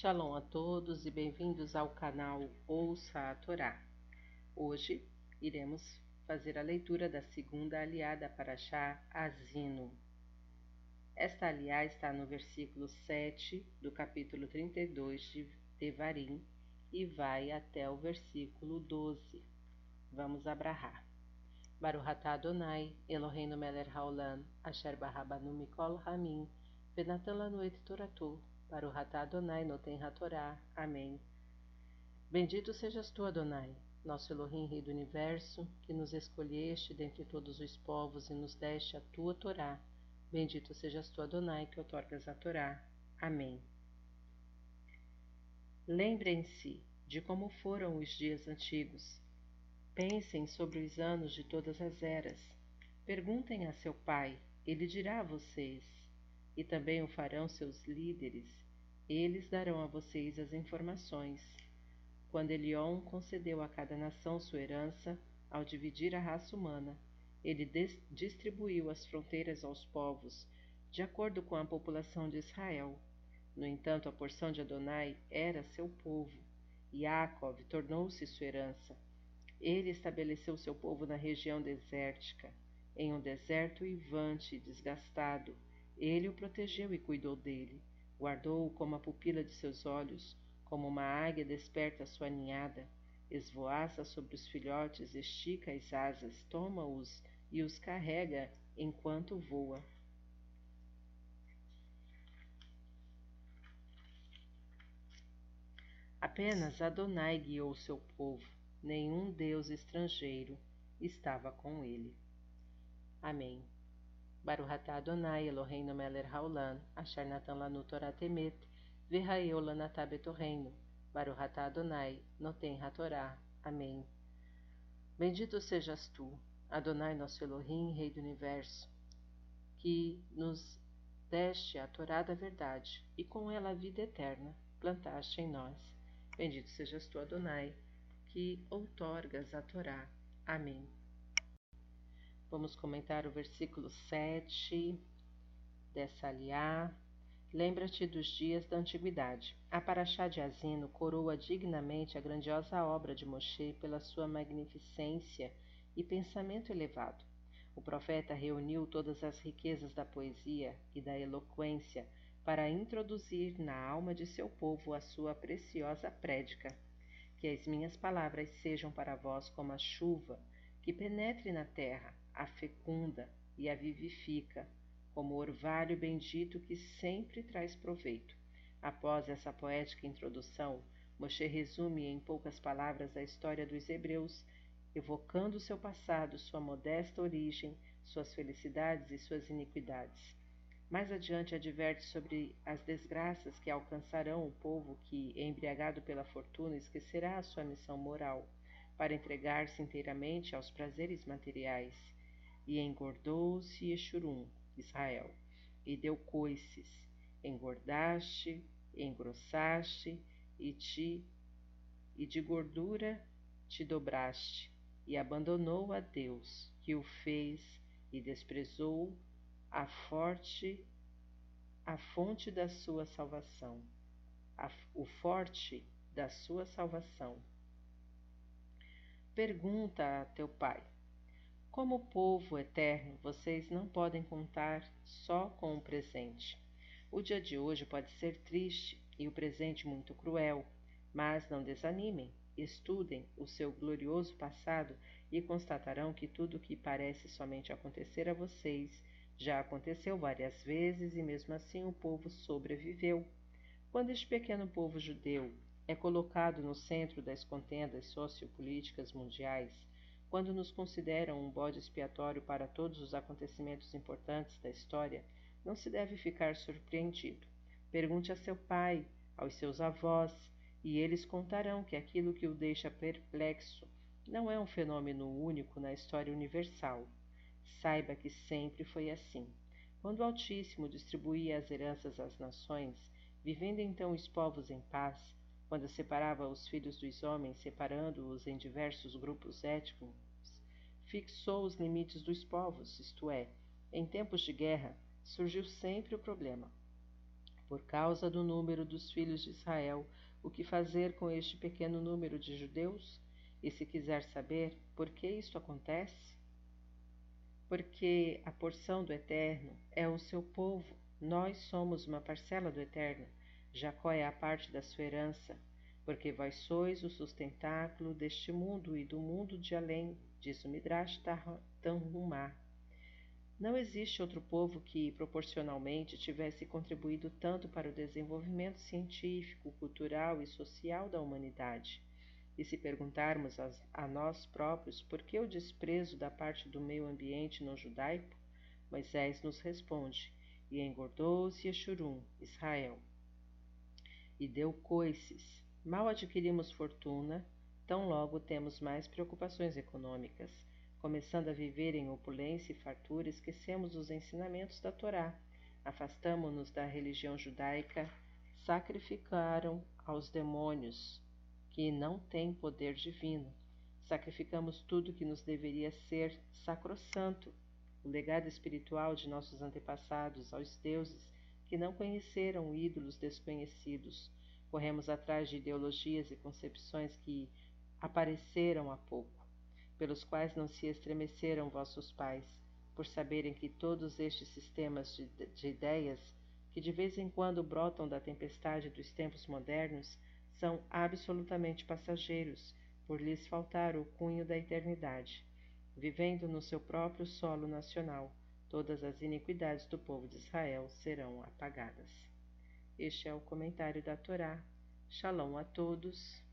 Shalom a todos e bem-vindos ao canal Ouça a Torá. Hoje iremos fazer a leitura da segunda aliada para Shá Azino. Esta aliá está no versículo 7 do capítulo 32 de Devarim e vai até o versículo 12. Vamos abrahar. Baruch atah Adonai, Eloheinu melech haolam, asher barabanu mikol hamim, venatan lanu et toratu, Baruch atah Adonai noten hatorá. Amém. Bendito sejas tu, Adonai, nosso Elohim, Rei do Universo, que nos escolheste dentre todos os povos e nos deste a tua Torá. Bendito sejas tu, Adonai, que otorgas a Torá. Amém. Lembrem-se de como foram os dias antigos. Pensem sobre os anos de todas as eras. Perguntem a seu pai, ele dirá a vocês. E também o farão seus líderes. Eles darão a vocês as informações. Quando Elion concedeu a cada nação sua herança, ao dividir a raça humana, ele distribuiu as fronteiras aos povos, de acordo com a população de Israel. No entanto, a porção de Adonai era seu povo. Yaakov tornou-se sua herança. Ele estabeleceu seu povo na região desértica, em um deserto ivante e desgastado. Ele o protegeu e cuidou dele, guardou-o como a pupila de seus olhos, como uma águia desperta sua ninhada. Esvoaça sobre os filhotes, estica as asas, toma-os e os carrega enquanto voa. Apenas Adonai guiou seu povo, nenhum deus estrangeiro estava com ele. Amém. Baruch atah Adonai Eloheinu melech haolam, asher natan lanu Torah temet, v'ha'eu lanatah betorreino. Baruch atah Adonai noten hatorá. Amém. Bendito sejas tu, Adonai nosso Elohim, Rei do Universo, que nos deste a Torá da verdade e com ela a vida eterna plantaste em nós. Bendito sejas tu, Adonai, que outorgas a Torá. Amém. Vamos comentar o versículo 7 dessa aliá. Lembra-te dos dias da antiguidade. A Paraxá de Azino coroa dignamente a grandiosa obra de Moshe pela sua magnificência e pensamento elevado. O profeta reuniu todas as riquezas da poesia e da eloquência para introduzir na alma de seu povo a sua preciosa prédica. Que as minhas palavras sejam para vós como a chuva, que penetre na terra, a fecunda e a vivifica, como orvalho bendito que sempre traz proveito. Após essa poética introdução, Moshe resume em poucas palavras a história dos hebreus, evocando seu passado, sua modesta origem, suas felicidades e suas iniquidades. Mais adiante adverte sobre as desgraças que alcançarão o povo que, embriagado pela fortuna, esquecerá a sua missão moral para entregar-se inteiramente aos prazeres materiais. E engordou-se Exurum, Israel, e deu coices, engordaste, engrossaste, e te e de gordura te dobraste, e abandonou a Deus, que o fez, e desprezou a forte, a fonte da sua salvação, a, o forte da sua salvação. Pergunta a teu pai: Como povo eterno, vocês não podem contar só com o presente. O dia de hoje pode ser triste e o presente muito cruel, mas não desanimem. Estudem o seu glorioso passado e constatarão que tudo o que parece somente acontecer a vocês já aconteceu várias vezes e mesmo assim o povo sobreviveu. Quando este pequeno povo judeu é colocado no centro das contendas sociopolíticas mundiais, quando nos consideram um bode expiatório para todos os acontecimentos importantes da história, não se deve ficar surpreendido. Pergunte a seu pai, aos seus avós, e eles contarão que aquilo que o deixa perplexo não é um fenômeno único na história universal. Saiba que sempre foi assim. Quando o Altíssimo distribuía as heranças às nações, vivendo então os povos em paz, quando separava os filhos dos homens, separando-os em diversos grupos étnicos, fixou os limites dos povos, isto é, em tempos de guerra, surgiu sempre o problema. Por causa do número dos filhos de Israel, o que fazer com este pequeno número de judeus? E se quiser saber por que isto acontece? Porque a porção do Eterno é o seu povo, nós somos uma parcela do Eterno. Jacó é a parte da sua herança, porque vós sois o sustentáculo deste mundo e do mundo de além, diz o Midrash Tanhumá. Não existe outro povo que, proporcionalmente, tivesse contribuído tanto para o desenvolvimento científico, cultural e social da humanidade. E se perguntarmos a, a nós próprios por que o desprezo da parte do meio ambiente não judaico, Moisés nos responde: E engordou-se Yeshurum, Israel. E deu coices. Mal adquirimos fortuna, tão logo temos mais preocupações econômicas Começando a viver em opulência e fartura, esquecemos os ensinamentos da Torá, afastamo-nos da religião judaica, sacrificaram aos demônios, que não têm poder divino. Sacrificamos tudo que nos deveria ser sacrossanto, o legado espiritual de nossos antepassados aos deuses que não conheceram ídolos desconhecidos. Corremos atrás de ideologias e concepções que apareceram há pouco pelos quais não se estremeceram vossos pais, por saberem que todos estes sistemas de, de ideias, que de vez em quando brotam da tempestade dos tempos modernos, são absolutamente passageiros, por lhes faltar o cunho da eternidade. Vivendo no seu próprio solo nacional, todas as iniquidades do povo de Israel serão apagadas. Este é o comentário da Torá. Shalom a todos.